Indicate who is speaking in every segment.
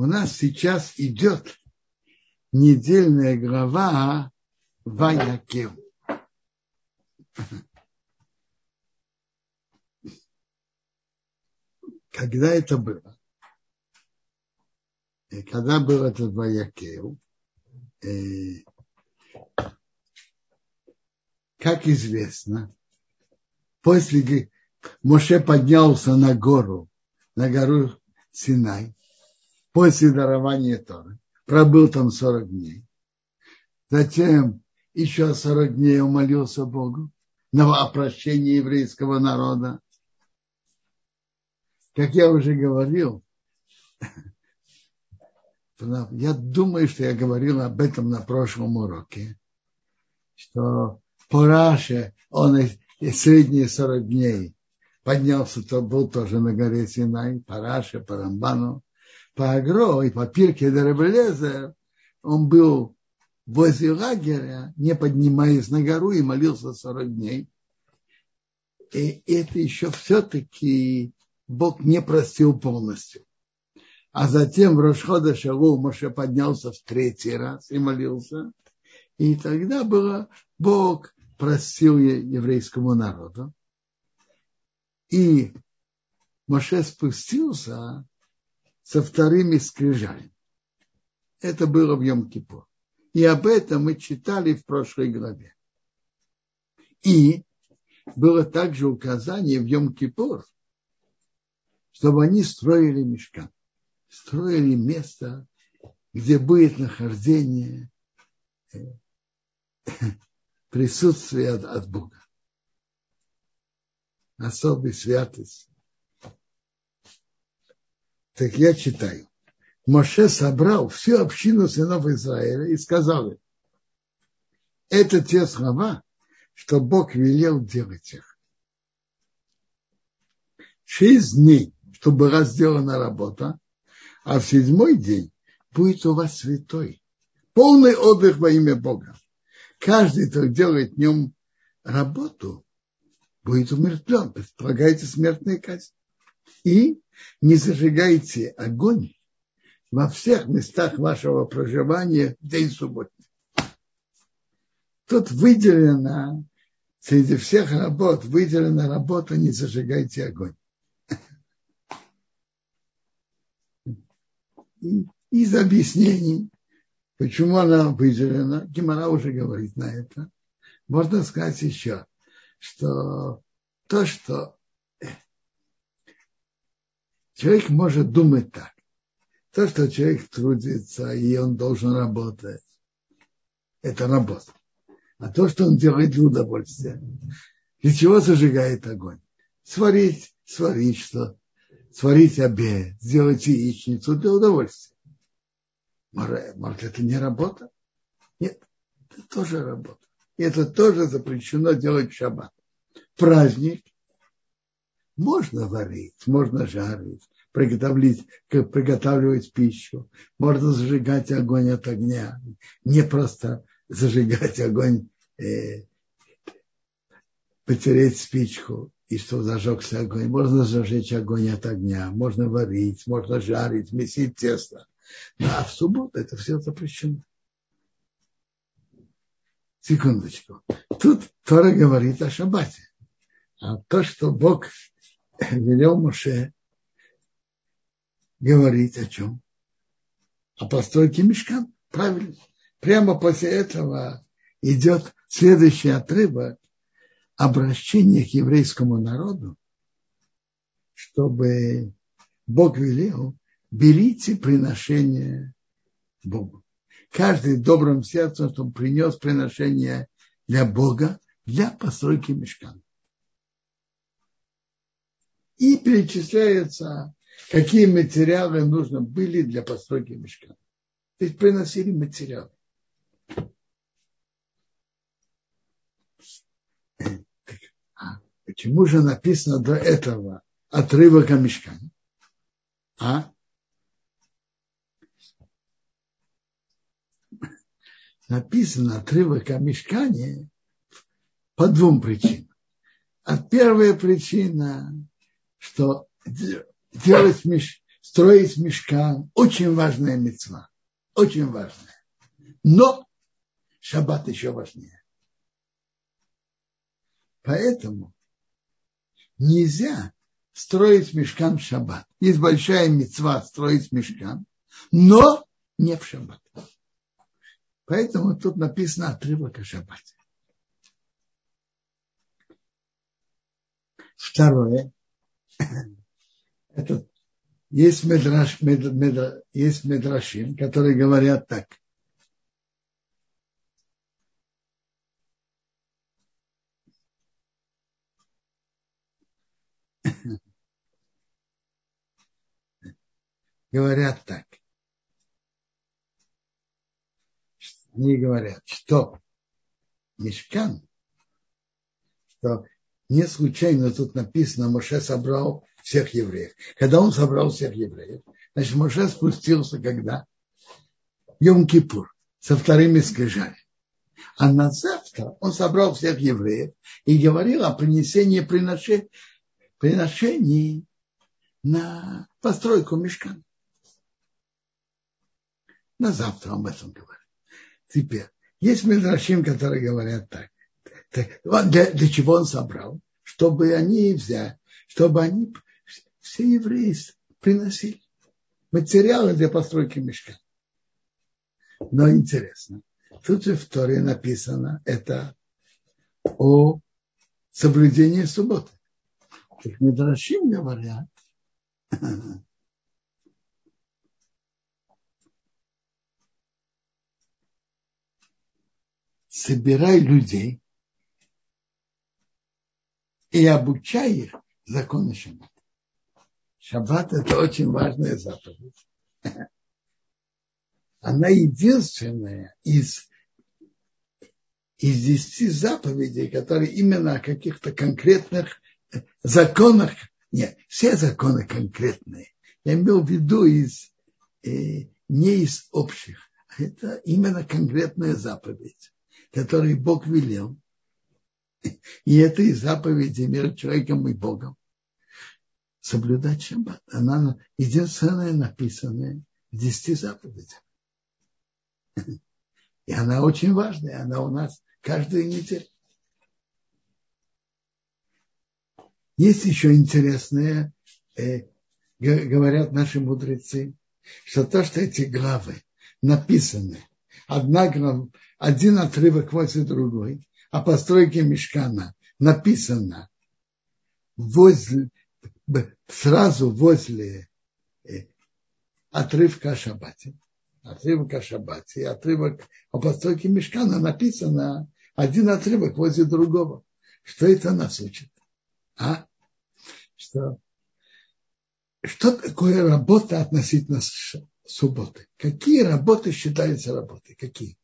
Speaker 1: у нас сейчас идет недельная глава Ваякев. Когда это было? И когда был этот Ваякев, э, как известно, после Моше поднялся на гору, на гору Синай, после дарования Торы, пробыл там 40 дней. Затем еще 40 дней он молился Богу на прощении еврейского народа. Как я уже говорил, я думаю, что я говорил об этом на прошлом уроке, что по Раше он и средние 40 дней поднялся, то был тоже на горе Синай, по Раше, по Рамбану, по Агро и по Пирке Деребелезер, он был возле лагеря, не поднимаясь на гору и молился 40 дней. И это еще все-таки Бог не простил полностью. А затем в Рошхода Шалу Моше поднялся в третий раз и молился. И тогда было Бог простил еврейскому народу. И Моше спустился со вторыми скрижалями. Это было в Йом-Кипур. И об этом мы читали в прошлой главе. И было также указание в Йом-Кипур, чтобы они строили мешкан. Строили место, где будет нахождение э, присутствие от, от Бога. Особой святость. Так я читаю. Моше собрал всю общину сынов Израиля и сказал им, это те слова, что Бог велел делать их. Шесть дней, чтобы была сделана работа, а в седьмой день будет у вас святой, полный отдых во имя Бога каждый, кто делает в нем работу, будет умертвлен. Предполагайте смертная казнь. И не зажигайте огонь во всех местах вашего проживания в день субботний. Тут выделена, среди всех работ, выделена работа «Не зажигайте огонь». Из объяснений Почему она выделена? Гимара уже говорит на это. Можно сказать еще, что то, что человек может думать так, то, что человек трудится и он должен работать, это работа. А то, что он делает для удовольствия, для чего зажигает огонь? Сварить, сварить что? Сварить обед, сделать яичницу для удовольствия. Может, это не работа? Нет, это тоже работа. И это тоже запрещено делать в шаббат. Праздник можно варить, можно жарить, приготовить, приготавливать пищу, можно зажигать огонь от огня. Не просто зажигать огонь, э, потереть спичку, и что зажегся огонь. Можно зажечь огонь от огня, можно варить, можно жарить, месить тесто. А в субботу это все запрещено. Секундочку. Тут Тора говорит о шаббате. А то, что Бог велел Моше говорить о чем? О постройке мешкан. Правильно. Прямо после этого идет следующий отрывок обращение к еврейскому народу, чтобы Бог велел берите приношение Богу. Каждый добрым сердцем, чтобы принес приношение для Бога, для постройки мешкана. И перечисляется, какие материалы нужно были для постройки мешкана. То есть приносили материалы. А почему же написано до этого отрывок о мешкане? А? написано отрывок о мешкане по двум причинам. А первая причина, что делать меш... строить мешкан – очень важная мецва, очень важная. Но шаббат еще важнее. Поэтому нельзя строить мешкан в шаббат. Есть большая мецва строить мешкан, но не в шаббат. Поэтому тут написано отрывок о шаббате. Второе. Это есть, медраш, мед, мед, есть медрашим, которые говорят так. говорят так. Они говорят, что мешкан, что не случайно тут написано, Моше собрал всех евреев. Когда он собрал всех евреев, значит, Моше спустился когда? Йом-Кипур со вторыми скрижами. А на завтра он собрал всех евреев и говорил о принесении приношений, приношений на постройку мешкана. На завтра об этом говорит. Теперь, есть Медрашим, которые говорят так. Для, для чего он собрал? Чтобы они взяли, чтобы они, все евреи приносили материалы для постройки мешка. Но интересно, тут же в Торе написано это о соблюдении субботы. Так Медрашим говорят, собирай людей и обучай их законы шаббата. Шаббат – это очень важная заповедь. Она единственная из, из десяти заповедей, которые именно о каких-то конкретных законах, нет, все законы конкретные. Я имел в виду из, э, не из общих, это именно конкретная заповедь который Бог велел. И это и заповеди между человеком и Богом. Соблюдать шаббат. Она единственная написанная в десяти заповедях. И она очень важная. Она у нас каждую неделю. Есть еще интересное, э, говорят наши мудрецы, что то, что эти главы написаны, одна один отрывок возле другой, о постройке мешкана написано возле, сразу возле э, отрывка о шаббате. Отрывок о шаббате и отрывок о постройке мешкана написано один отрывок возле другого. Что это нас учит? А? Что, что такое работа относительно субботы? Какие работы считаются работой? Какие?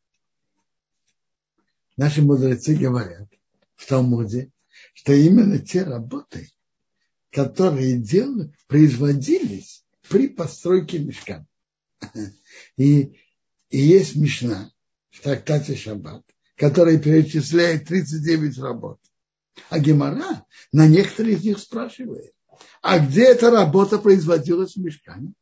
Speaker 1: Наши мудрецы говорят в Талмуде, что именно те работы, которые делали, производились при постройке мешка. И, и есть Мишна в трактате Шаббат, который перечисляет 39 работ. А Гемора на некоторые из них спрашивает, а где эта работа производилась в мешкане?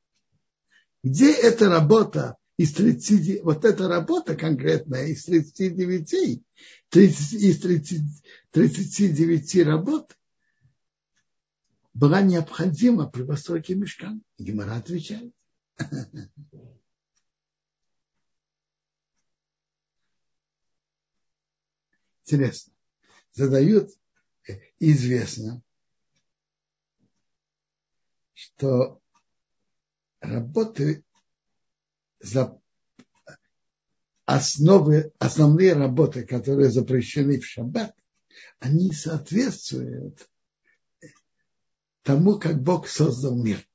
Speaker 1: Где эта работа из 30, вот эта работа конкретная из 39, 30, из 30, 39 работ была необходима при постройке мешка. Гимара отвечает. Интересно. Задают, известно, что работы за основы, основные работы, которые запрещены в шаббат, они соответствуют тому, как Бог создал мир.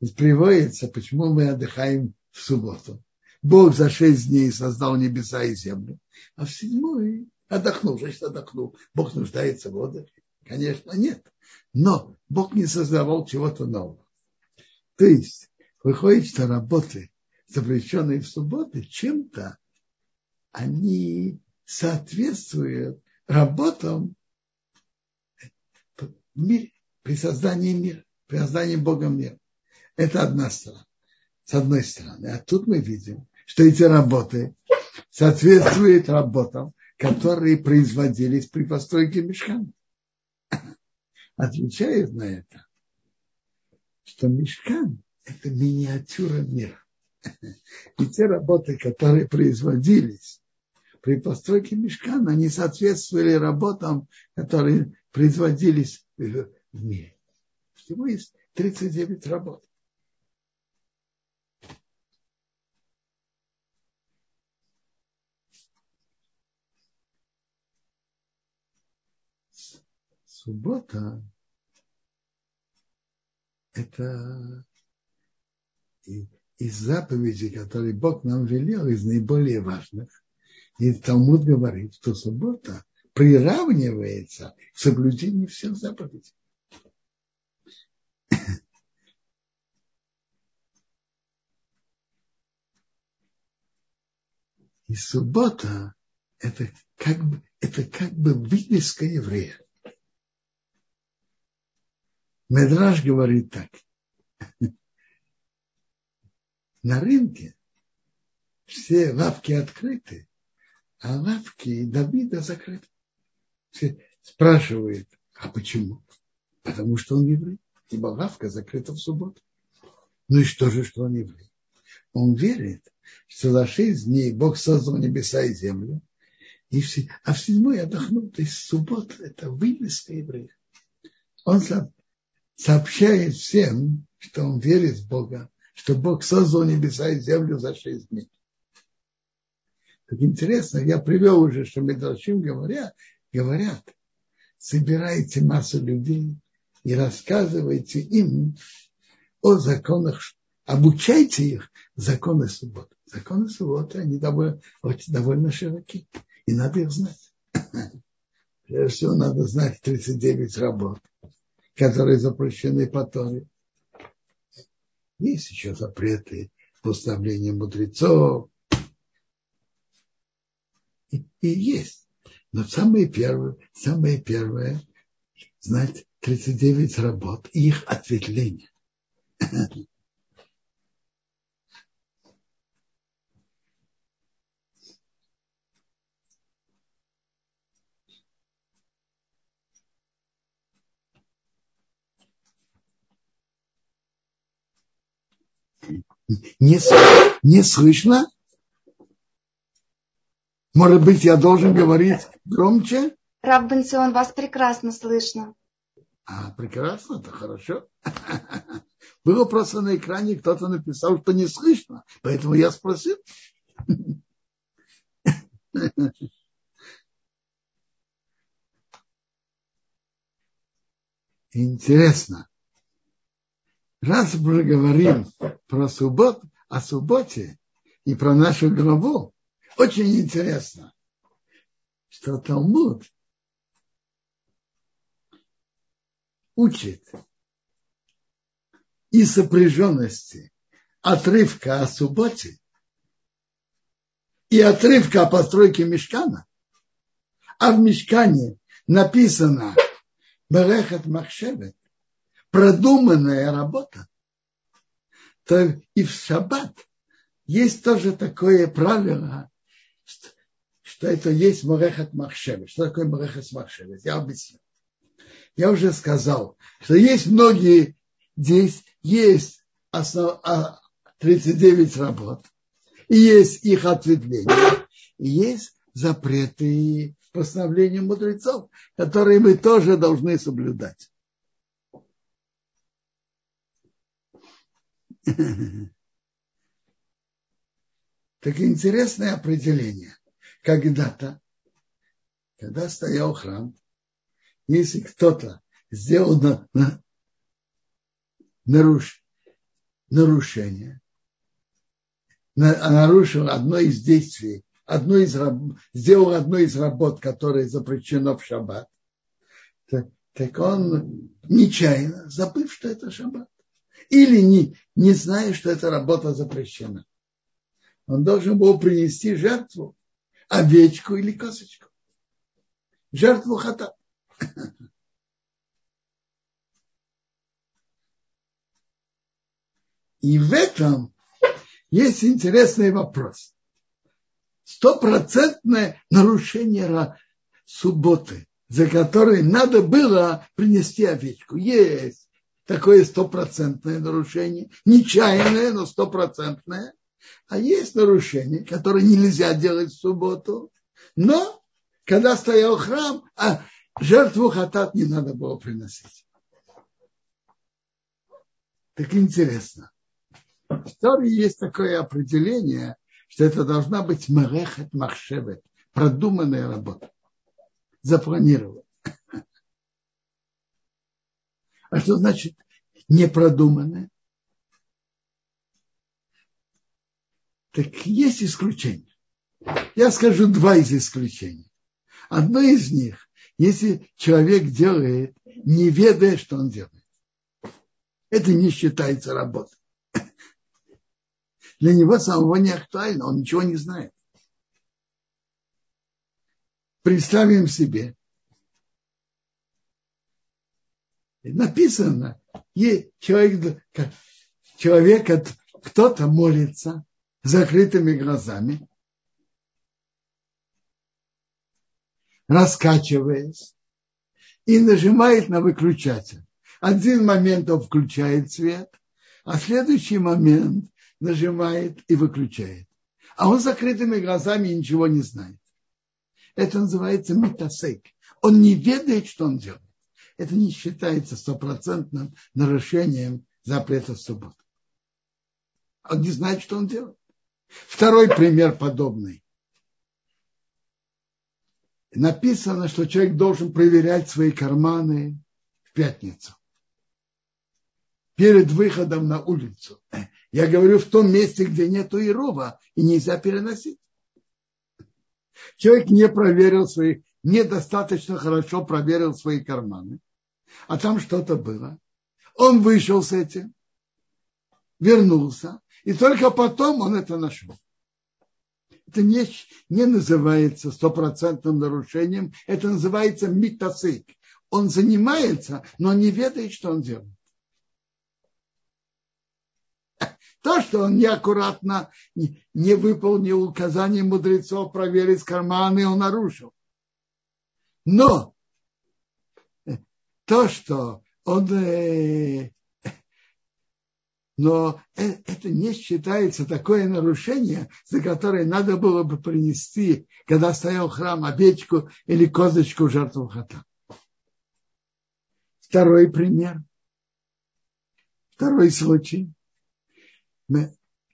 Speaker 1: Ведь приводится, почему мы отдыхаем в субботу. Бог за шесть дней создал небеса и землю, а в седьмой отдохнул, значит отдохнул. Бог нуждается в отдыхе? Конечно, нет. Но Бог не создавал чего-то нового. То есть выходит, что работы запрещенные в субботы, чем-то они соответствуют работам в при создании мира, при создании Бога мира. Это одна сторона. С одной стороны. А тут мы видим, что эти работы соответствуют работам, которые производились при постройке мешкана. Отвечает на это, что мешкан – это миниатюра мира. И те работы, которые производились при постройке мешкана, они соответствовали работам, которые производились в мире. Всего есть 39 работ. Суббота – это из заповедей, которые Бог нам велел, из наиболее важных. И Талмуд говорит, что суббота приравнивается к соблюдению всех заповедей. И суббота это как бы, это как бы вывеска еврея. Медраж говорит так. На рынке все лавки открыты, а лавки Давида закрыты. Все спрашивают, а почему? Потому что он еврей. Ибо лавка закрыта в субботу. Ну и что же, что он еврей? Он верит, что за шесть дней Бог создал небеса и землю, и все, а в седьмой отдохнул. То есть суббота – это вывеска еврея. Он сообщает всем, что он верит в Бога, что Бог создал небеса и землю за шесть дней. Так интересно, я привел уже, что Медрашим говорят, говорят, собирайте массу людей и рассказывайте им о законах, обучайте их законы субботы. Законы субботы, они довольно, довольно широки, и надо их знать. Прежде всего, надо знать 39 работ которые запрещены по Торе. Есть еще запреты поставления мудрецов. И, и есть. Но самое первое, самое первое, знать 39 работ и их ответвления. Не, не слышно? Может быть, я должен говорить громче?
Speaker 2: Раб Бенцион, вас прекрасно слышно.
Speaker 1: А, прекрасно, это хорошо. Было просто на экране, кто-то написал, что не слышно, поэтому я спросил. Интересно раз мы говорим про суббот, о субботе и про нашу главу, очень интересно, что Талмуд учит и сопряженности отрывка о субботе и отрывка о постройке мешкана, а в мешкане написано Берехат Махшевет, продуманная работа, то и в шаббат есть тоже такое правило, что, что это есть Морехат Махшевет. Что такое Морехат Махшевет? Я объясню. Я уже сказал, что есть многие, здесь есть основ, 39 а, работ, и есть их ответвления, и есть запреты и постановления мудрецов, которые мы тоже должны соблюдать. Так интересное определение. Когда-то, когда стоял храм, если кто-то сделал на, на, наруш, нарушение, на, нарушил одно из действий, одно из, сделал одно из работ, которое запрещено в шаббат, так, так он нечаянно, забыв, что это шаббат, или не, не зная, что эта работа запрещена. Он должен был принести жертву, овечку или косочку. Жертву хата. И в этом есть интересный вопрос. Стопроцентное нарушение субботы, за которое надо было принести овечку. Есть такое стопроцентное нарушение, нечаянное, но стопроцентное. А есть нарушение, которое нельзя делать в субботу, но когда стоял храм, а жертву хатат не надо было приносить. Так интересно. В истории есть такое определение, что это должна быть мерехет махшевет, продуманная работа. Запланировать. А что значит непродуманная? Так есть исключения. Я скажу два из исключений. Одно из них, если человек делает, не ведая, что он делает. Это не считается работой. Для него самого не актуально, он ничего не знает. Представим себе, написано, человек, человек кто-то молится закрытыми глазами, раскачиваясь, и нажимает на выключатель. Один момент он включает свет, а следующий момент нажимает и выключает. А он закрытыми глазами ничего не знает. Это называется метасейк. Он не ведает, что он делает. Это не считается стопроцентным нарушением запрета субботы. Он не знает, что он делает. Второй пример подобный. Написано, что человек должен проверять свои карманы в пятницу. Перед выходом на улицу. Я говорю в том месте, где нету ирова, и нельзя переносить. Человек не проверил свои, недостаточно хорошо проверил свои карманы, а там что-то было. Он вышел с этим, вернулся, и только потом он это нашел. Это не, не называется стопроцентным нарушением, это называется митасык. Он занимается, но не ведает, что он делает. То, что он неаккуратно не выполнил указания мудрецов проверить карманы, он нарушил. Но то, что он э, но э, это не считается такое нарушение, за которое надо было бы принести, когда стоял храм, овечку или козочку жертву хата. Второй пример. Второй случай.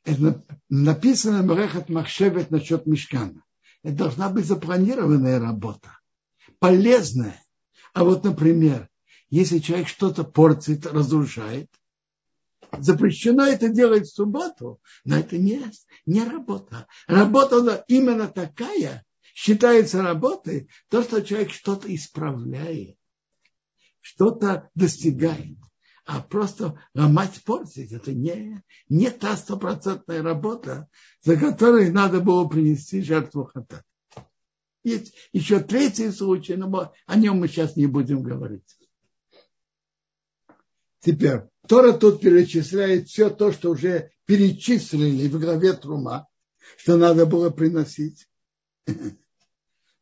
Speaker 1: Это написано Мрехат Махшевет насчет Мешкана. Это должна быть запланированная работа, полезная. А вот, например, если человек что-то портит, разрушает, запрещено это делать в субботу, но это не, не работа. Работа именно такая, считается работой, то, что человек что-то исправляет, что-то достигает. А просто ломать, портить, это не, не та стопроцентная работа, за которой надо было принести жертву хата. Есть еще третий случай, но о нем мы сейчас не будем говорить. Теперь, Тора тут перечисляет все то, что уже перечислили в главе Трума, что надо было приносить.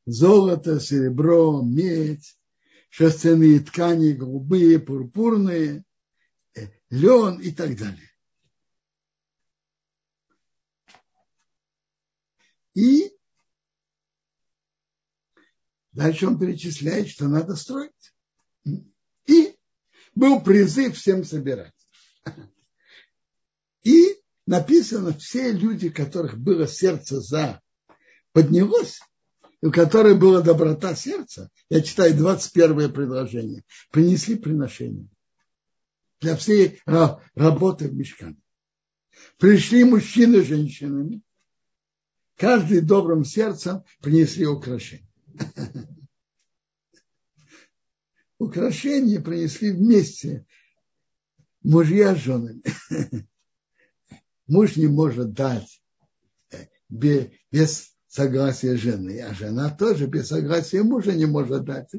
Speaker 1: Золото, серебро, медь, шерстяные ткани, голубые, пурпурные, э, лен и так далее. И дальше он перечисляет, что надо строить был призыв всем собирать. И написано, все люди, которых было сердце за, поднялось, и у которых была доброта сердца, я читаю 21 предложение, принесли приношение для всей работы в мешкане. Пришли мужчины с женщинами, каждый добрым сердцем принесли украшение. украшения принесли вместе мужья с женами. Муж не может дать э, без согласия жены, а жена тоже без согласия мужа не может дать.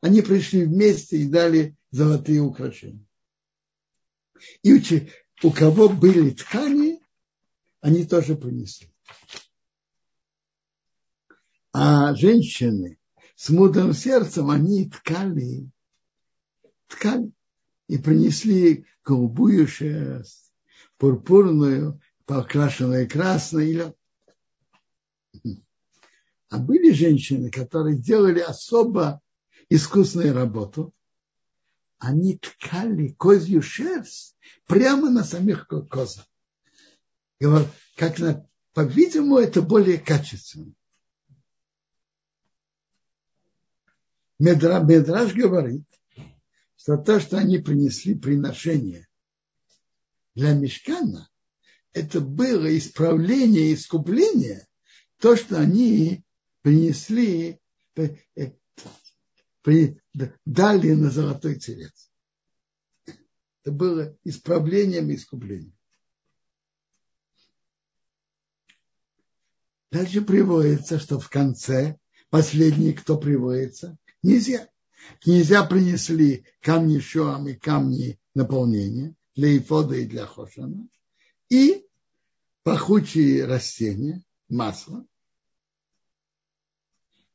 Speaker 1: Они пришли вместе и дали золотые украшения. И у кого были ткани, они тоже принесли. А женщины с мудрым сердцем, они ткали, ткали и принесли голубую шерсть, пурпурную, покрашенную красной или а были женщины, которые делали особо искусную работу. Они ткали козью шерсть прямо на самих козах. Как на, по-видимому, это более качественно. Медра, Медраж говорит, что то, что они принесли приношение для мешкана, это было исправление искупление, то, что они принесли, э, при, дали на золотой телец. Это было исправлением и искуплением. Дальше приводится, что в конце последний, кто приводится, князья. Князья принесли камни шоам и камни наполнения для Ифода и для Хошана. И пахучие растения, масло,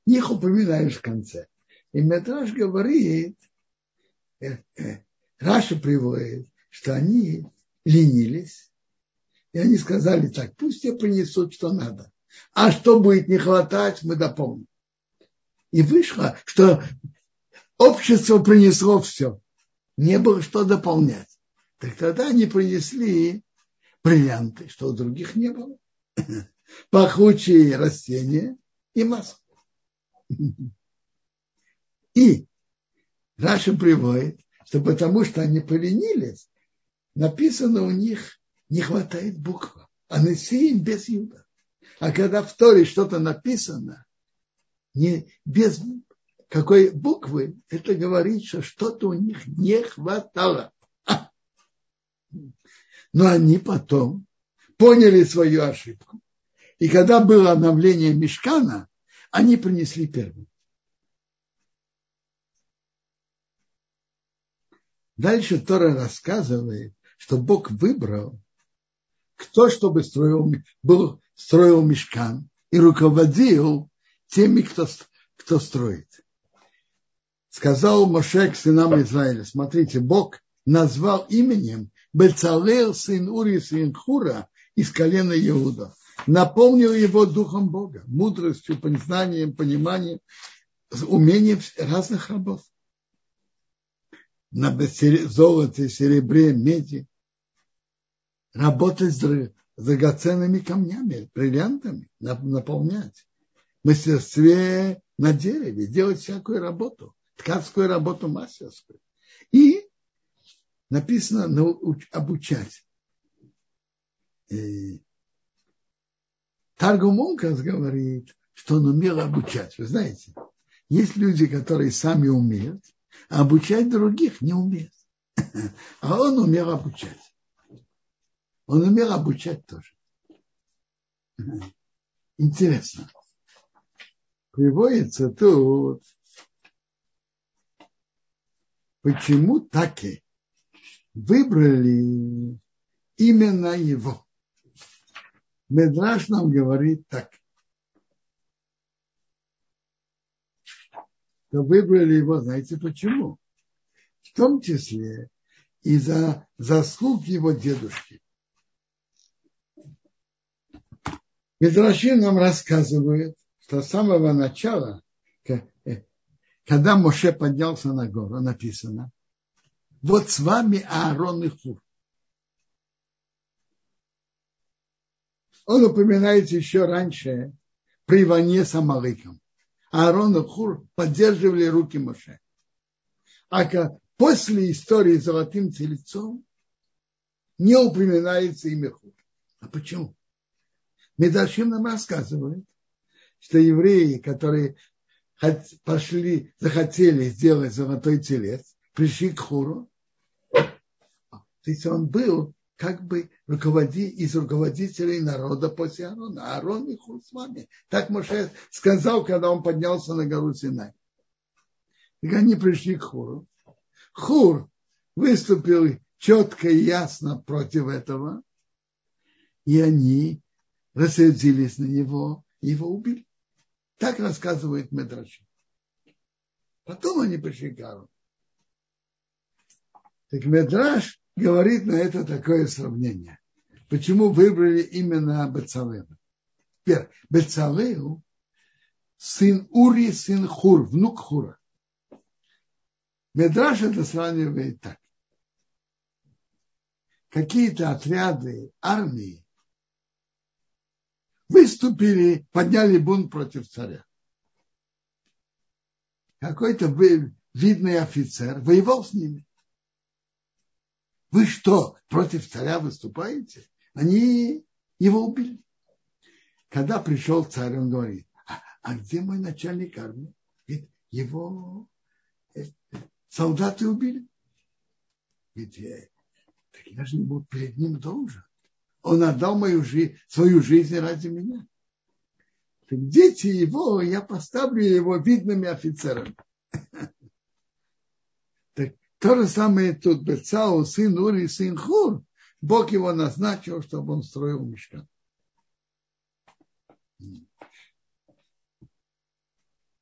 Speaker 1: их упоминаешь в конце. И Метраж говорит, э, э, Раша приводит, что они ленились, и они сказали так, пусть тебе принесут, что надо. А что будет не хватать, мы дополним. И вышло, что общество принесло все. Не было что дополнять. Так тогда они принесли бриллианты, что у других не было. Пахучие растения и масло. И Раша приводит, что потому что они поленились, написано у них не хватает буква. А Несеем без юда. А когда в Торе что-то написано, не без какой буквы, это говорит, что что-то у них не хватало. Но они потом поняли свою ошибку. И когда было обновление Мешкана, они принесли первым. Дальше Тора рассказывает, что Бог выбрал, кто чтобы строил, был, строил мешкан и руководил теми, кто, кто строит. Сказал Моше к сынам Израиля, смотрите, Бог назвал именем Бецалел, сын Ури, сын Хура из колена Иуда наполнил его духом Бога, мудростью, знанием, пониманием, умением разных работ. На золоте, серебре, меди. Работать с драгоценными камнями, бриллиантами, наполнять. Мастерстве на дереве, делать всякую работу, ткацкую работу мастерскую. И написано обучать. И Таргумункас говорит, что он умел обучать. Вы знаете, есть люди, которые сами умеют, а обучать других не умеют. А он умел обучать. Он умел обучать тоже. Интересно. Приводится тут, почему таки выбрали именно его. Медраж нам говорит так. То выбрали его, знаете почему? В том числе из-за заслуг его дедушки. Медраши нам рассказывают, с самого начала, э, когда Моше поднялся на гору, написано, вот с вами Аарон и Хур. Он упоминается еще раньше при войне с Амалыком. Аарон и Хур поддерживали руки Моше. А после истории с золотым тельцом не упоминается имя Хур. А почему? Медашим нам рассказывает, что евреи, которые пошли, захотели сделать золотой телец, пришли к Хуру. То есть он был как бы руководи, из руководителей народа после Аарона. Аарон и Хур с вами. Так Моше сказал, когда он поднялся на гору Синай. И они пришли к Хуру. Хур выступил четко и ясно против этого, и они рассердились на него его убили. Так рассказывает Медраши. Потом они пришли к Аарону. Так Медраш говорит на это такое сравнение. Почему выбрали именно Бецалева? Теперь, Бецалеу сын Ури, сын Хур, внук Хура. Медраш это сравнивает так. Какие-то отряды армии выступили, подняли бунт против царя. Какой-то видный офицер воевал с ними. Вы что, против царя выступаете? Они его убили. Когда пришел царь, он говорит, а, а где мой начальник армии? Его э, солдаты убили. «Э, так я же перед ним должен. Он отдал мою жизнь, свою жизнь ради меня. Так дети его, я поставлю его видными офицерами. Так то же самое тут Бецау, сын Ури, сын Хур. Бог его назначил, чтобы он строил мешкан.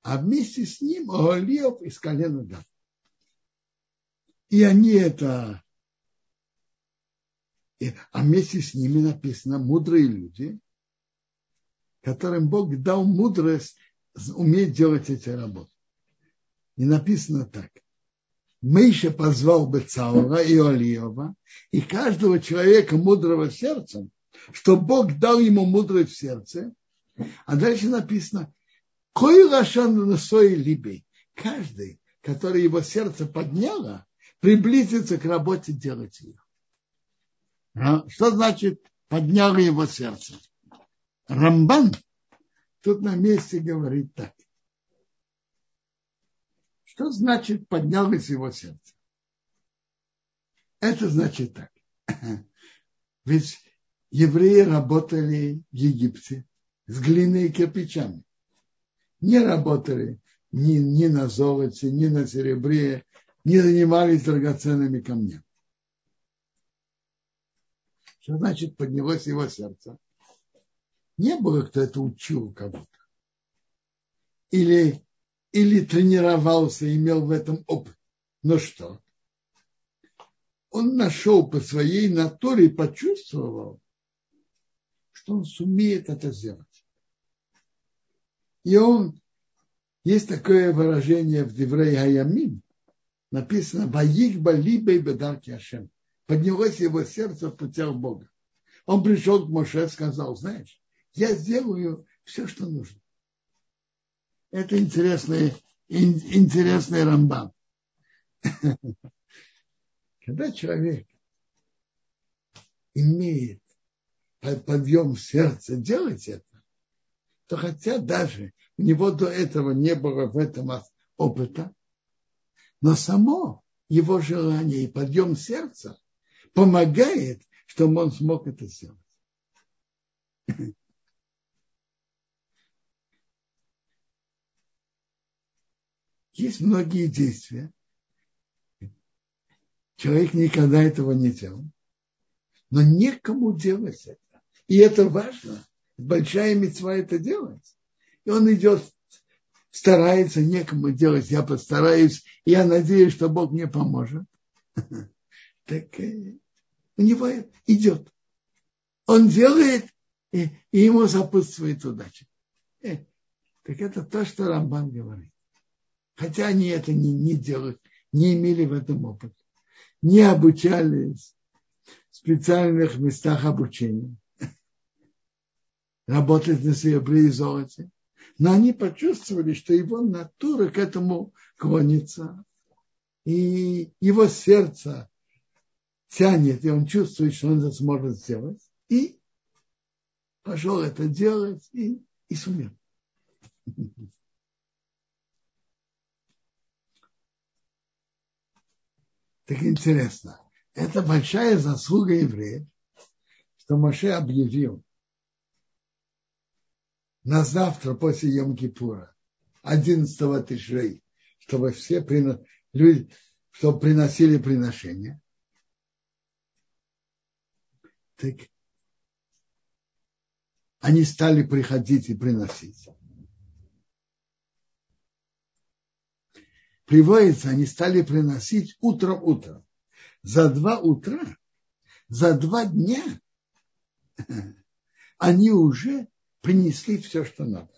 Speaker 1: А вместе с ним Оголиев из колена Гад. И они это... А вместе с ними написано мудрые люди, которым Бог дал мудрость уметь делать эти работы. И написано так. Мейша позвал Бецаура и Олиева, и каждого человека мудрого сердцем, что Бог дал ему мудрость в сердце. А дальше написано, Кой Рашан на своей либе, каждый, который его сердце подняло, приблизится к работе делать ее. А? Что значит подняло его сердце? Рамбан тут на месте говорит так. Что значит поднялось его сердце? Это значит так. Ведь евреи работали в Египте с глиной и кирпичами. Не работали ни, ни на золоте, ни на серебре, не занимались драгоценными камнями. Что значит поднялось его сердце? Не было, кто это учил кого-то. Или или тренировался, имел в этом опыт. Но что? Он нашел по своей натуре, почувствовал, что он сумеет это сделать. И он, есть такое выражение в Деврей Хаямим, написано «Ваих балибей бедарки Ашем». Поднялось его сердце в путях Бога. Он пришел к Моше и сказал, знаешь, я сделаю все, что нужно. Это интересный, интересный рамбам. Когда человек имеет подъем сердца делать это, то хотя даже у него до этого не было в этом опыта, но само его желание и подъем сердца помогает, чтобы он смог это сделать. Есть многие действия. Человек никогда этого не делал. Но некому делать это. И это важно. Большая мецва это делать. И он идет, старается некому делать. Я постараюсь. Я надеюсь, что Бог мне поможет. Так у него идет. Он делает, и, ему сопутствует удача. Э, так это то, что Рамбан говорит. Хотя они это не, не делают, не имели в этом опыта. Не обучались в специальных местах обучения. Работать на серебре и золоте. Но они почувствовали, что его натура к этому клонится. И его сердце тянет, и он чувствует, что он это сможет сделать. И пошел это делать и, и сумел. Так интересно, это большая заслуга евреев, что Моше объявил на завтра после Йом-Кипура, 11 Тишрей, чтобы все люди, чтобы приносили приношения. Так они стали приходить и приносить. Приводится, они стали приносить утром утром. За два утра, за два дня они уже принесли все, что надо.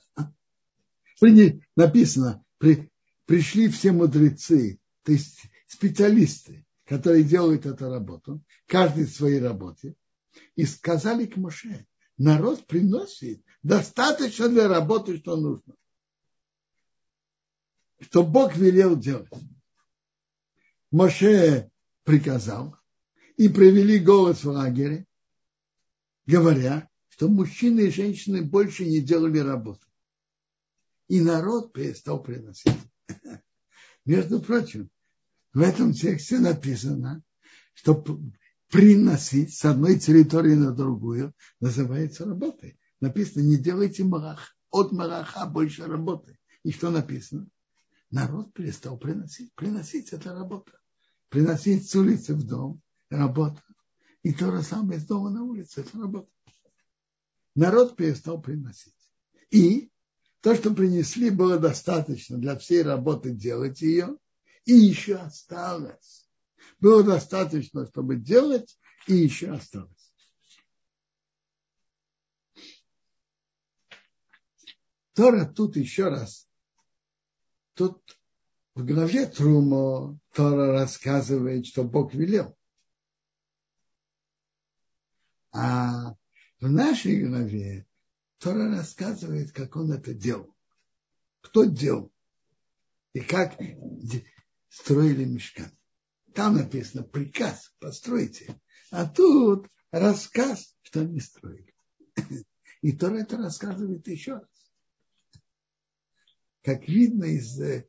Speaker 1: Написано, при, пришли все мудрецы, то есть специалисты, которые делают эту работу, каждый в своей работе, и сказали к Моше, народ приносит достаточно для работы, что нужно. Что Бог велел делать. Моше приказал, и провели голос в лагере, говоря, что мужчины и женщины больше не делали работу. И народ перестал приносить. Между прочим, в этом тексте написано, что приносить с одной территории на другую называется работой. Написано, не делайте марах, от мараха больше работы. И что написано? Народ перестал приносить. Приносить – это работа. Приносить с улицы в дом – работа. И то же самое из дома на улице – это работа. Народ перестал приносить. И то, что принесли, было достаточно для всей работы делать ее, и еще осталось было достаточно, чтобы делать, и еще осталось. Тора тут еще раз. Тут в главе Трумо Тора рассказывает, что Бог велел. А в нашей главе Тора рассказывает, как он это делал. Кто делал? И как строили мешкан. Там написано приказ, постройте. А тут рассказ, что они строили. И Тора это рассказывает еще раз. Как видно из, э,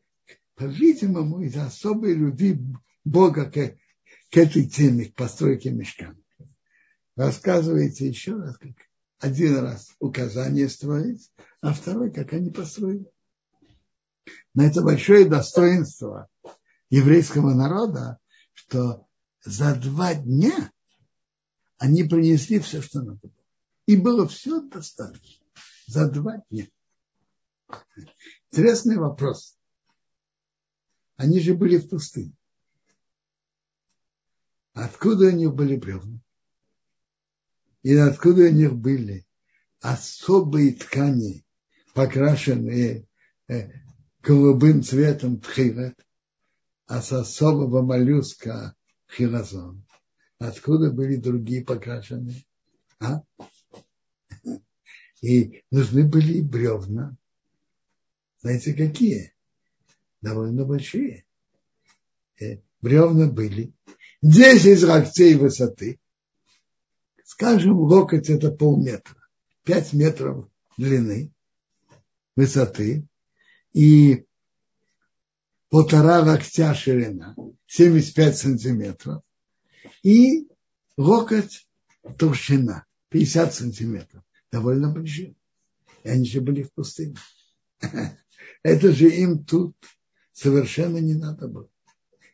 Speaker 1: по-видимому, из особой любви Бога к, к этой теме, к постройке мешкана. Рассказывается еще раз, как один раз указание строить, а второй, как они построили. На это большое достоинство еврейского народа, что за два дня они принесли все, что надо было. И было все достаточно. За два дня. Интересный вопрос. Они же были в пустыне. Откуда у них были бревна? И откуда у них были особые ткани, покрашенные э, голубым цветом тхилет, а с особого моллюска хилозон. Откуда были другие покрашенные? А? И нужны были бревна. Знаете, какие? Довольно большие. Э, бревна были 10 локтей высоты. Скажем, локоть это полметра. 5 метров длины, высоты. И полтора локтя ширина, 75 сантиметров, и локоть толщина, 50 сантиметров, довольно большие. И они же были в пустыне. Это же им тут совершенно не надо было.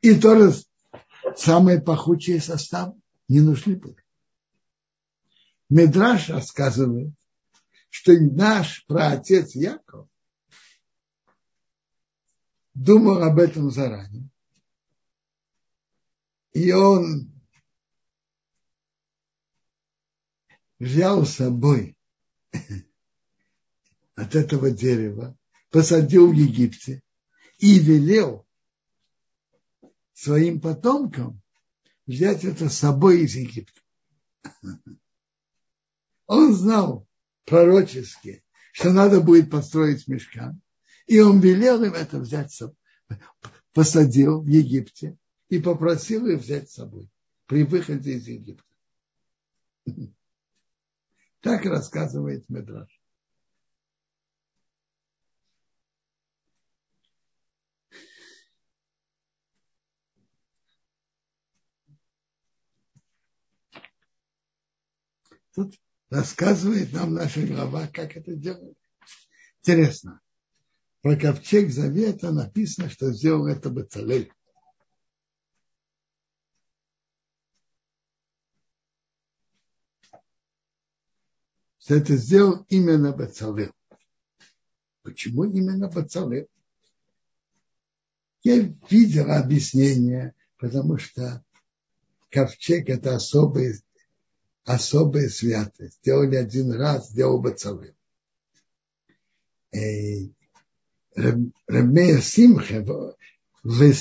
Speaker 1: И тоже самые пахучие составы не нужны были. Медраж рассказывает, что наш праотец Яков думал об этом заранее. И он взял с собой от этого дерева, посадил в Египте и велел своим потомкам взять это с собой из Египта. Он знал пророчески, что надо будет построить мешкан, и он велел им это взять с собой. Посадил в Египте и попросил их взять с собой при выходе из Египта. Так рассказывает Медраж. Тут рассказывает нам наша глава, как это делать. Интересно про ковчег завета написано, что сделал это Бацалель. что это сделал именно Бацалел. Почему именно Бацалел? Я видел объяснение, потому что ковчег – это особая, особая святость. Сделали один раз, сделал Бацалел. Рабмея Симхе в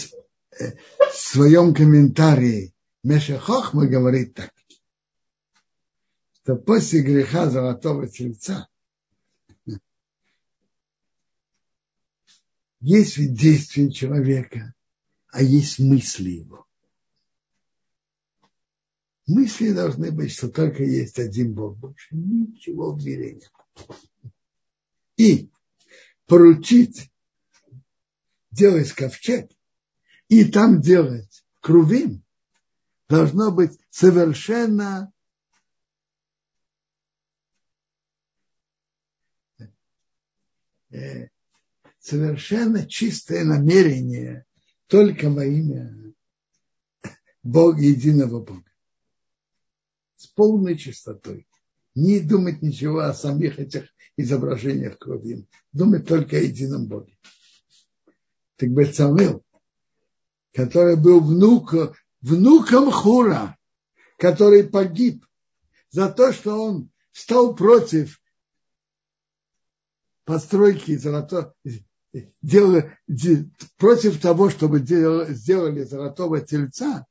Speaker 1: своем комментарии Меша Хохма говорит так, что после греха золотого тельца есть ведь действие человека, а есть мысли его. Мысли должны быть, что только есть один Бог, больше ничего в мире нет. И поручить делать ковчег и там делать крувим, должно быть совершенно э, совершенно чистое намерение только во имя Бога, единого Бога. С полной чистотой. Не думать ничего о самих этих изображениях крови. Думать только о едином Боге. Так Бецалел, который был внук, внуком Хура, который погиб за то, что он стал против постройки золотого, делали, против того, чтобы делали, сделали золотого тельца,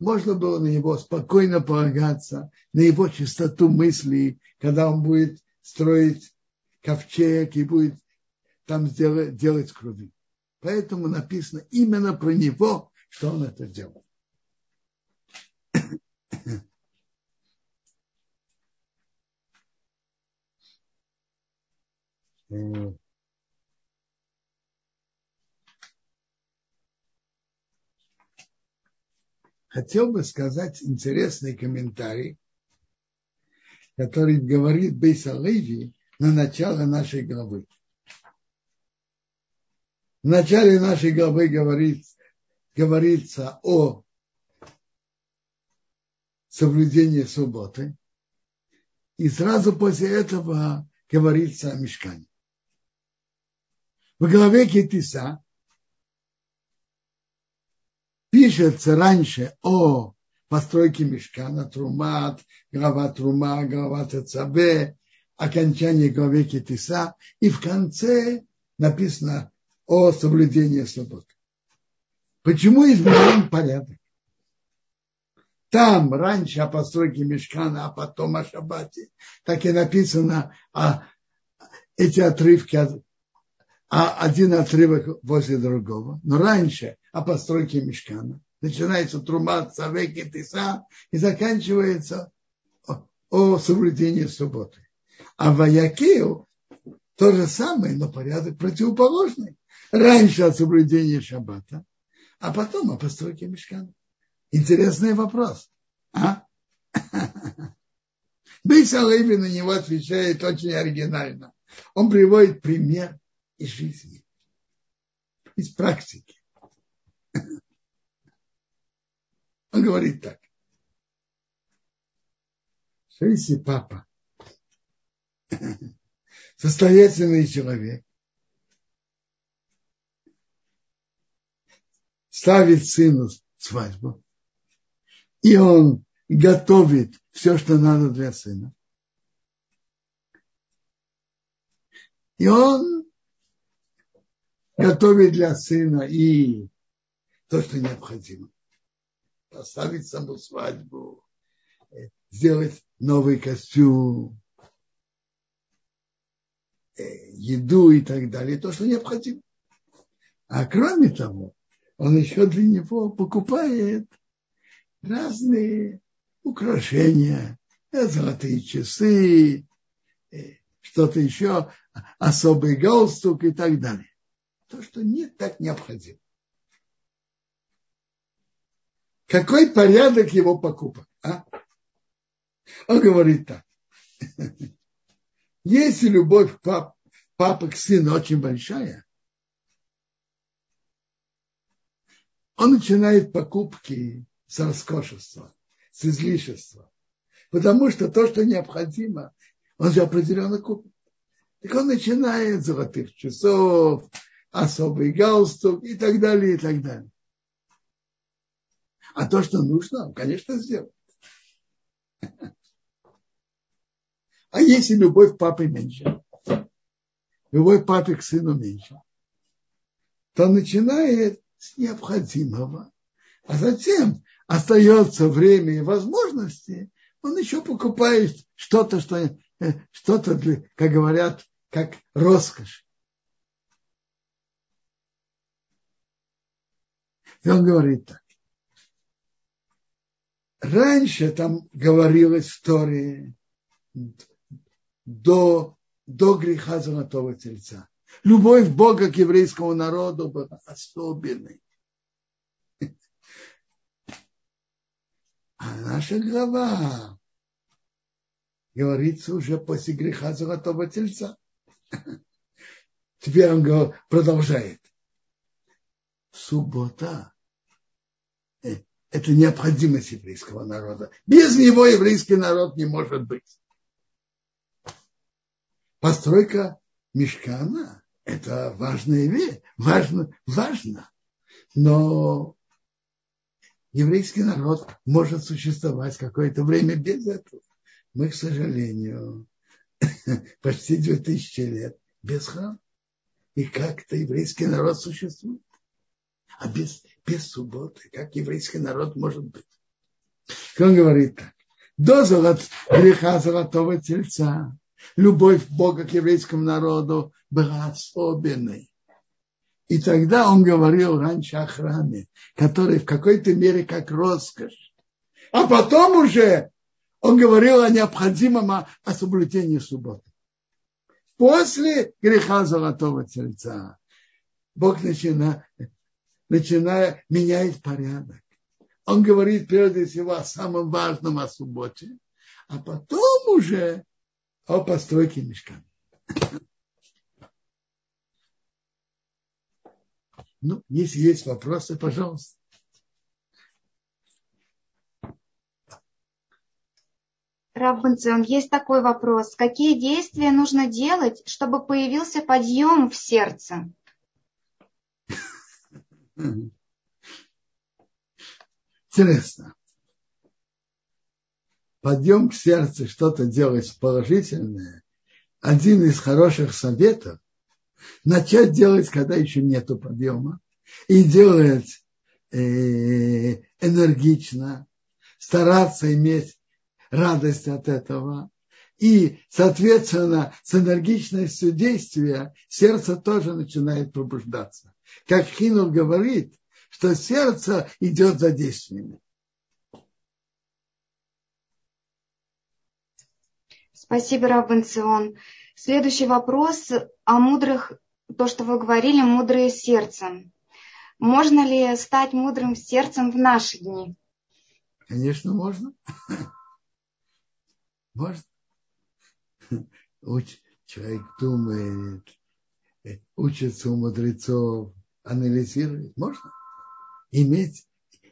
Speaker 1: можно было на него спокойно полагаться, на его чистоту мыслей, когда он будет строить ковчег и будет там делать, делать крови. Поэтому написано именно про него, что он это делал. Хотел бы сказать интересный комментарий, который говорит Бейса Леви на начало нашей главы. В начале нашей главы говорит, говорится о соблюдении субботы, и сразу после этого говорится о мешкане. В главе Китиса пишется раньше о постройке мешкана, трумат, глава трума, глава ТЦБ, окончание главы Китиса, и в конце написано о соблюдении субботы. Почему изменен порядок? Там раньше о постройке мешкана, а потом о шаббате. Так и написано а эти отрывки, а один отрывок возле другого. Но раньше о постройке мешкана. Начинается трума, цавеки, тиса и заканчивается о, о соблюдении субботы. А в Аякею то же самое, но порядок противоположный. Раньше о соблюдении шаббата, а потом о постройке мешкана. Интересный вопрос. А? Бейс на него отвечает очень оригинально. Он приводит пример из жизни, из практики. Он говорит так. Что если папа состоятельный человек, ставит сыну свадьбу, и он готовит все, что надо для сына. И он готовит для сына и то, что необходимо. Поставить саму свадьбу, сделать новый костюм, э, еду и так далее, то, что необходимо. А кроме того, он еще для него покупает разные украшения, э, золотые часы, э, что-то еще, особый галстук и так далее. То, что не так необходимо. Какой порядок его покупок? А? Он говорит так. Если любовь пап, папы к сыну очень большая, он начинает покупки с роскошества, с излишества. Потому что то, что необходимо, он же определенно купит. Так он начинает золотых часов, особый галстук и так далее, и так далее. А то, что нужно, он, конечно, сделает. А если любовь папы меньше, любовь папы к сыну меньше, то начинает с необходимого, а затем остается время и возможности, он еще покупает что-то, что, э, что-то, как говорят, как роскошь. И он говорит так. Раньше там говорилось в Торе до, до греха золотого тельца. Любовь Бога к еврейскому народу была особенной. А наша глава говорится уже после греха золотого тельца. Теперь он продолжает. Суббота э, – это необходимость еврейского народа. Без него еврейский народ не может быть. Постройка мешкана – это важная вещь, важно, важно. Но еврейский народ может существовать какое-то время без этого. Мы, к сожалению, почти 2000 лет без храма. И как-то еврейский народ существует. А без, без субботы, как еврейский народ может быть? Он говорит так. До золот, греха золотого тельца любовь Бога к еврейскому народу была особенной. И тогда он говорил раньше о храме, который в какой-то мере как роскошь. А потом уже он говорил о необходимом о, о соблюдении субботы. После греха золотого тельца Бог начинает, начиная, меняет порядок. Он говорит прежде всего о самом важном, о субботе, а потом уже о постройке мешка. Ну, если есть вопросы, пожалуйста.
Speaker 2: Равбенцион, есть такой вопрос. Какие действия нужно делать, чтобы появился подъем в сердце?
Speaker 1: Интересно. Подъем в сердце, что-то делать положительное. Один из хороших советов – начать делать, когда еще нету подъема. И делать э, энергично, стараться иметь радость от этого. И, соответственно, с энергичностью действия сердце тоже начинает пробуждаться. Как Хинул говорит, что сердце идет за действиями.
Speaker 2: Спасибо, Рабенцион. Следующий вопрос о мудрых, то, что вы говорили, мудрые сердцем. Можно ли стать мудрым сердцем в наши дни?
Speaker 1: Конечно, можно. Можно. Человек думает, э, учится у мудрецов, анализирует. Можно. Иметь,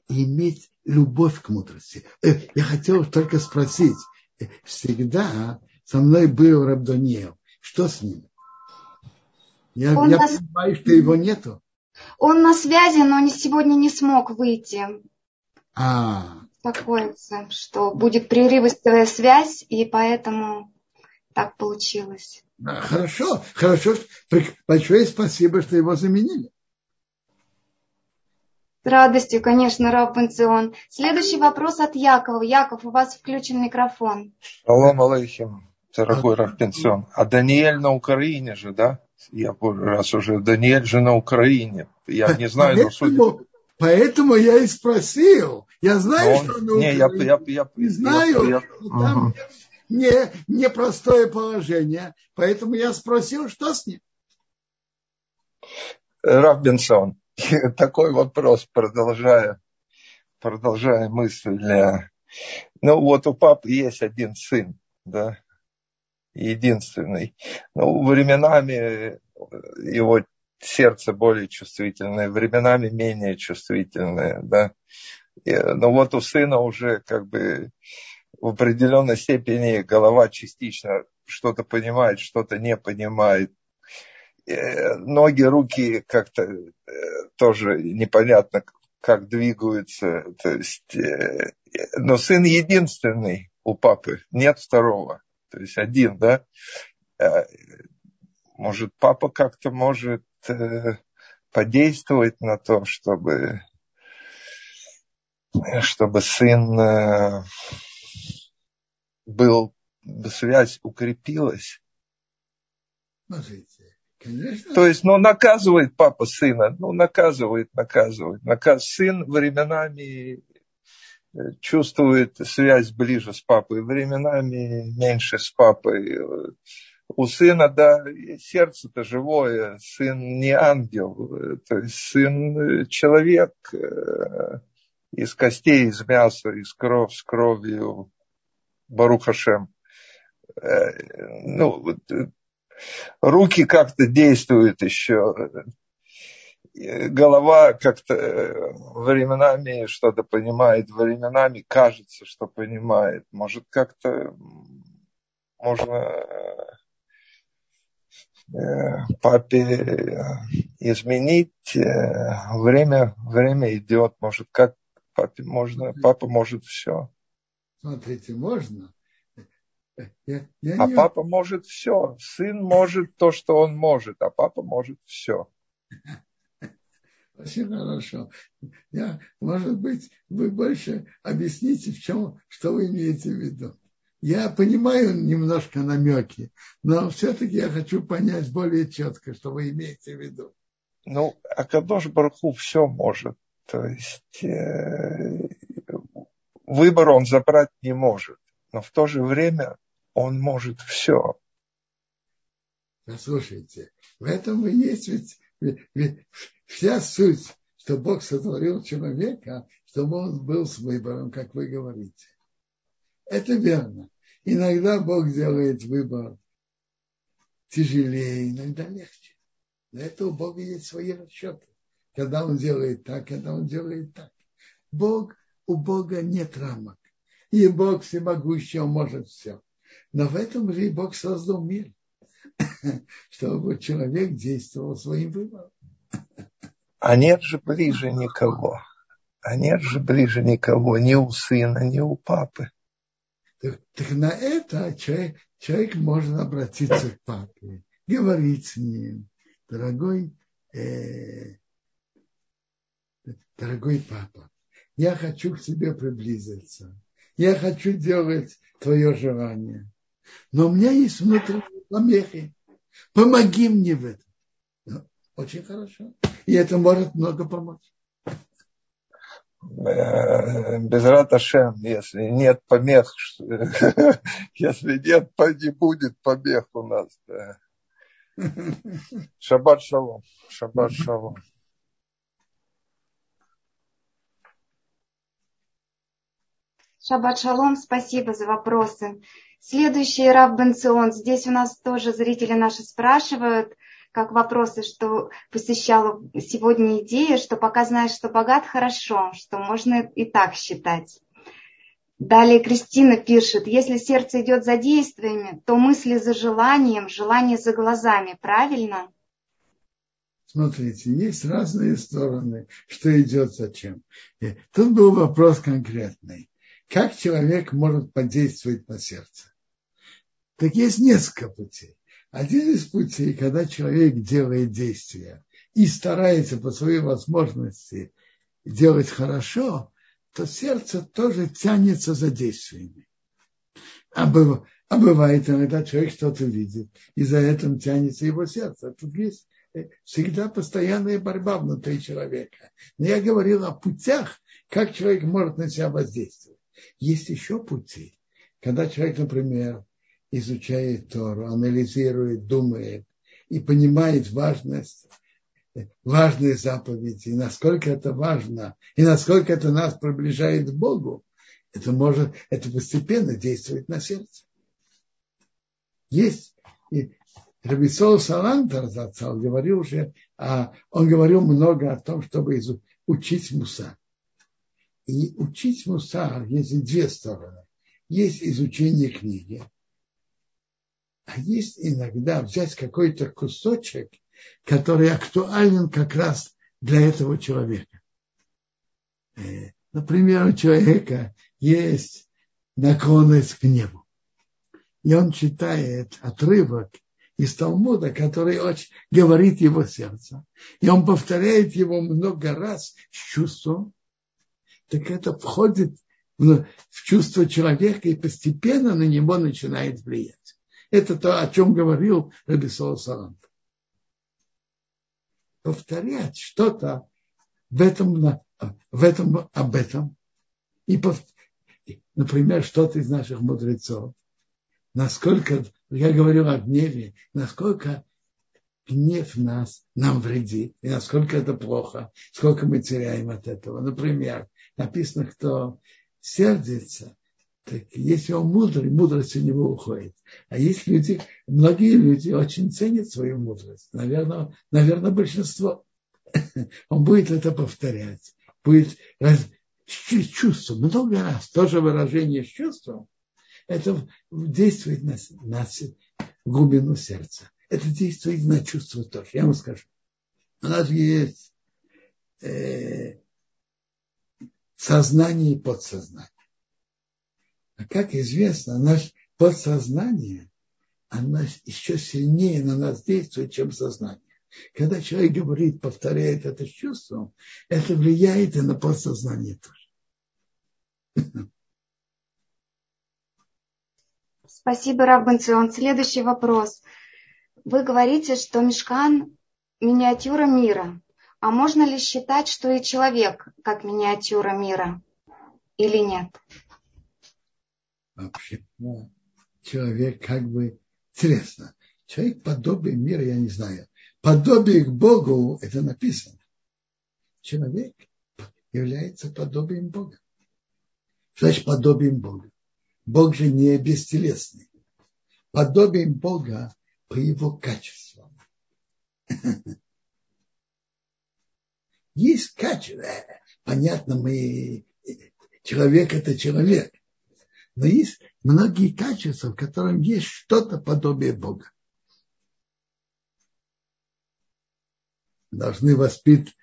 Speaker 1: иметь любовь к мудрости. Э, я хотел только спросить. Э, всегда со мной был Рабдониев. Что с ним? Я, я на... понимаю, что его нету.
Speaker 2: Он на связи, но сегодня не смог выйти.
Speaker 1: А,
Speaker 2: беспокоиться, что будет прерывистая связь, и поэтому так получилось.
Speaker 1: Хорошо, хорошо. Большое спасибо, что его заменили.
Speaker 2: С радостью, конечно, Рав Панцион. Следующий вопрос от Якова. Яков, у вас включен микрофон.
Speaker 3: Аллам алейхим, дорогой Рав Пенсион. А Даниэль на Украине же, да? Я раз уже, Даниэль же на Украине. Я не знаю, но судя...
Speaker 1: Поэтому я и спросил. Я знаю, он, что он
Speaker 3: не, я, я, я,
Speaker 1: не знаю, я, я, там ага. не, непростое положение. Поэтому я спросил, что с ним.
Speaker 3: Робинсон, такой вопрос, продолжая, продолжая мысль. Ну вот у папы есть один сын, да, единственный. Ну, временами его сердце более чувствительное, временами менее чувствительное, да. Но вот у сына уже как бы в определенной степени голова частично что-то понимает, что-то не понимает. Э, ноги, руки как-то э, тоже непонятно, как двигаются. То есть, э, но сын единственный у папы, нет второго. То есть один, да. Может, папа как-то может подействовать на то, чтобы, чтобы сын был, связь укрепилась.
Speaker 1: Смотрите.
Speaker 3: То есть, ну, наказывает папа сына, ну, наказывает, наказывает. Наказ сын временами э, чувствует связь ближе с папой, временами меньше с папой. У сына, да, сердце-то живое, сын не ангел, то есть сын человек э, из костей, из мяса, из крови, с кровью, Барухашем. Э, ну, руки как-то действуют еще, голова как-то временами что-то понимает, временами кажется, что понимает. Может, как-то можно э, папе изменить. Э, время, время идет. Может, как папе можно, папа может все.
Speaker 1: Смотрите, можно.
Speaker 3: Я, я а не... папа может все. Сын может то, что он может, а папа может все.
Speaker 1: Очень хорошо. Я, может быть, вы больше объясните, в чем, что вы имеете в виду. Я понимаю немножко намеки, но все-таки я хочу понять более четко, что вы имеете в виду.
Speaker 3: Ну, Акадош Барху все может. То есть э, выбор он забрать не может. Но в то же время он может все.
Speaker 1: Послушайте, в этом и есть ведь, ведь, вся суть, что Бог сотворил человека, чтобы он был с выбором, как вы говорите. Это верно. Иногда Бог делает выбор тяжелее, иногда легче. Для этого у Бога есть свои расчеты. Когда он делает так, когда он делает так. Бог, у Бога нет рамок. И Бог всемогущий, он может все. Но в этом же и Бог создал мир, чтобы человек действовал своим выбором.
Speaker 3: А нет же ближе никого. А нет же ближе никого, ни у сына, ни у папы.
Speaker 1: Так, так на это человек, человек может обратиться к папе, говорить с ним, дорогой, э, дорогой папа, я хочу к тебе приблизиться, я хочу делать твое желание. Но у меня есть внутренние помехи. Помоги мне в этом. Ну, очень хорошо. И это может много помочь.
Speaker 3: Э, без Раташем, если нет помех, если нет, не будет помех у нас. Да. Шаббат шалом. Шаббат шалом.
Speaker 2: Шаббат шалом, спасибо за вопросы. Следующий Рав Бенцион. Здесь у нас тоже зрители наши спрашивают, как вопросы, что посещала сегодня идея, что пока знаешь, что богат, хорошо, что можно и так считать. Далее Кристина пишет, если сердце идет за действиями, то мысли за желанием, желание за глазами, правильно?
Speaker 1: Смотрите, есть разные стороны, что идет зачем. Тут был вопрос конкретный. Как человек может подействовать на сердце? Так есть несколько путей. Один из путей, когда человек делает действия и старается по своей возможности делать хорошо, то сердце тоже тянется за действиями. А, быв, а бывает иногда человек что-то видит, и за этим тянется его сердце. Тут есть э, всегда постоянная борьба внутри человека. Но я говорил о путях, как человек может на себя воздействовать. Есть еще пути, когда человек, например, изучает Тору, анализирует, думает и понимает важность, важные заповеди, насколько это важно, и насколько это нас приближает к Богу, это может, это постепенно действует на сердце. Есть, и Рабисол Салантер зацал говорил уже, а он говорил много о том, чтобы учить муса. И учить мусар есть две стороны. Есть изучение книги, А есть иногда взять какой-то кусочек, который актуален как раз для этого человека. Э, например, у человека есть наклонность к небу. И он читает отрывок из Талмуда, который очень говорит его сердце. И он повторяет его много раз с чувством. Так это входит в, в чувство человека и постепенно на него начинает влиять. Это то, о чем говорил Рабисол Салант. Повторять что-то в этом, в этом, об этом. И, например, что-то из наших мудрецов насколько, я говорил о гневе, насколько гнев нас, нам вредит, и насколько это плохо, сколько мы теряем от этого. Например, написано, кто сердится, так если он мудрый, мудрость у него уходит. А есть люди, многие люди очень ценят свою мудрость. Наверное, наверное большинство. Он будет это повторять. Будет раз, чувство, много раз. Тоже выражение с чувством это действует на, на глубину сердца. Это действует на чувство тоже. Я вам скажу. У нас есть э, сознание и подсознание. А как известно, наше подсознание, оно еще сильнее на нас действует, чем сознание. Когда человек говорит, повторяет это с чувством, это влияет и на подсознание тоже.
Speaker 2: Спасибо, Раббанцион. Следующий вопрос. Вы говорите, что мешкан – миниатюра мира. А можно ли считать, что и человек как миниатюра мира? Или нет?
Speaker 1: Вообще, ну, человек как бы интересно. Человек подобие мира, я не знаю. Подобие к Богу, это написано. Человек является подобием Бога. Значит подобием Бога? Бог же не бестелесный. Подобием Бога по его качествам. Есть качество. Понятно, мы человек это человек. Но есть многие качества, в котором есть что-то подобие Бога. Должны воспитать,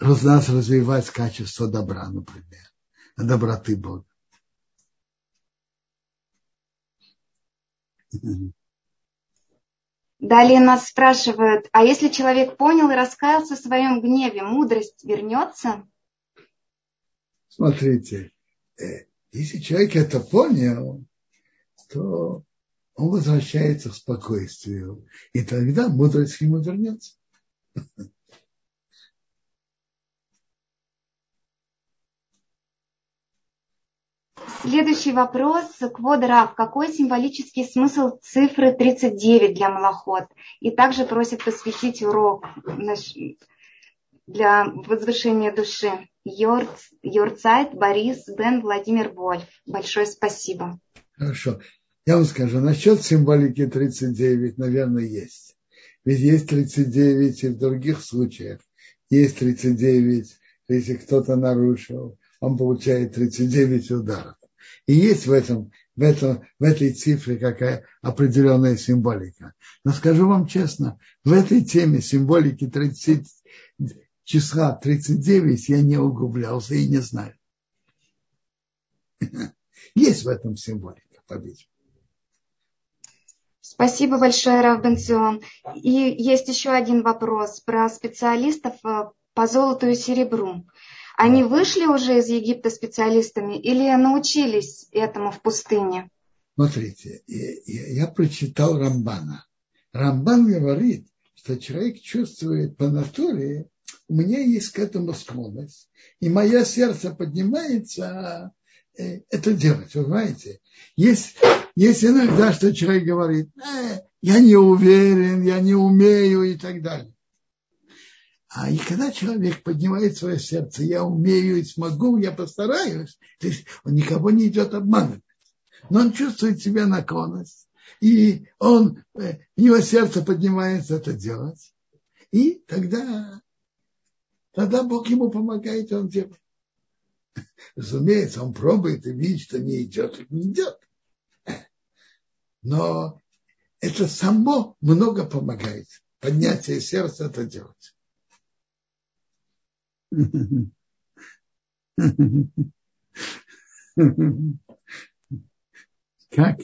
Speaker 1: нас развивать качество добра, например, доброты Бога.
Speaker 2: Далее нас спрашивают, а если человек понял и раскаялся в своем гневе, мудрость вернется?
Speaker 1: Смотрите, э, если человек это понял, то он возвращается к спокойствию, и тогда мудрость ему вернется.
Speaker 2: Следующий вопрос. Кводрав. Какой символический смысл цифры 39 для Малахот? И также просит посвятить урок для возвышения души. Йорцайт Борис Бен Владимир Вольф. Большое спасибо.
Speaker 1: Хорошо. Я вам скажу, насчет символики 39, наверное, есть. Ведь есть 39 и в других случаях. Есть 39, если кто-то нарушил, он получает 39 ударов. И есть в, этом, в, этом, в этой цифре какая определенная символика. Но скажу вам честно, в этой теме символики 30, числа 39 я не углублялся и не знаю. Есть в этом символика, по-видимому.
Speaker 2: Спасибо большое, Рав Бенцион. И есть еще один вопрос про специалистов э, по золоту и серебру. Они вышли уже из Египта специалистами или научились этому в пустыне?
Speaker 1: Смотрите, я прочитал Рамбана. Рамбан говорит, что человек чувствует по натуре, у меня есть к этому склонность, и мое сердце поднимается э, это делать, вы знаете. Есть, есть иногда, что человек говорит, э, я не уверен, я не умею и так далее. А и когда человек поднимает свое сердце, я умею и смогу, я постараюсь, то есть он никого не идет обманывать. Но он чувствует себя наклонность, и он, э, у него сердце поднимается это делать. И тогда, тогда Бог ему помогает, он делает. Разумеется, он пробует и видит, что не идет, и не идет. Но это само много помогает. Поднятие сердца это делать. Как,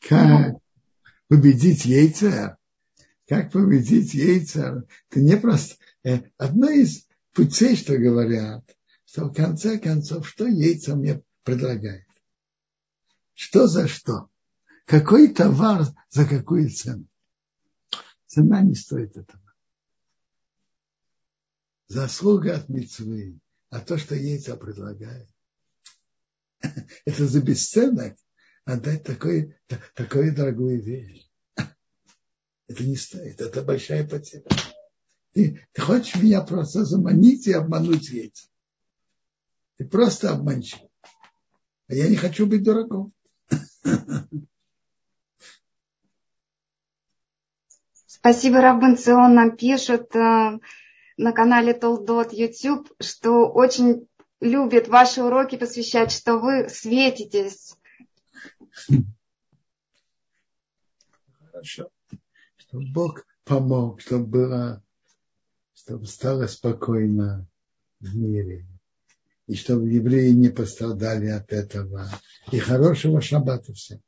Speaker 1: как победить яйца? Как победить яйца? Это не просто... Э, одно из путей, что говорят, что в конце концов, что яйца мне предлагает? Что за что? Какой товар за какую цену? Цена не стоит этого. Заслуга от мецвы, а то, что яйца предлагает, это за бесценок отдать такой, такую дорогую вещь. Это не стоит, это большая потеря. Ты, ты хочешь меня просто заманить и обмануть яйца. Ты просто обманщик. А я не хочу быть дураком.
Speaker 2: Спасибо, Раббенцион нам пишет э, на канале Толдот YouTube, что очень любит ваши уроки посвящать, что вы светитесь.
Speaker 1: Хорошо. Чтобы Бог помог, чтобы было, чтобы стало спокойно в мире. И чтобы евреи не пострадали от этого. И хорошего шаббата всем.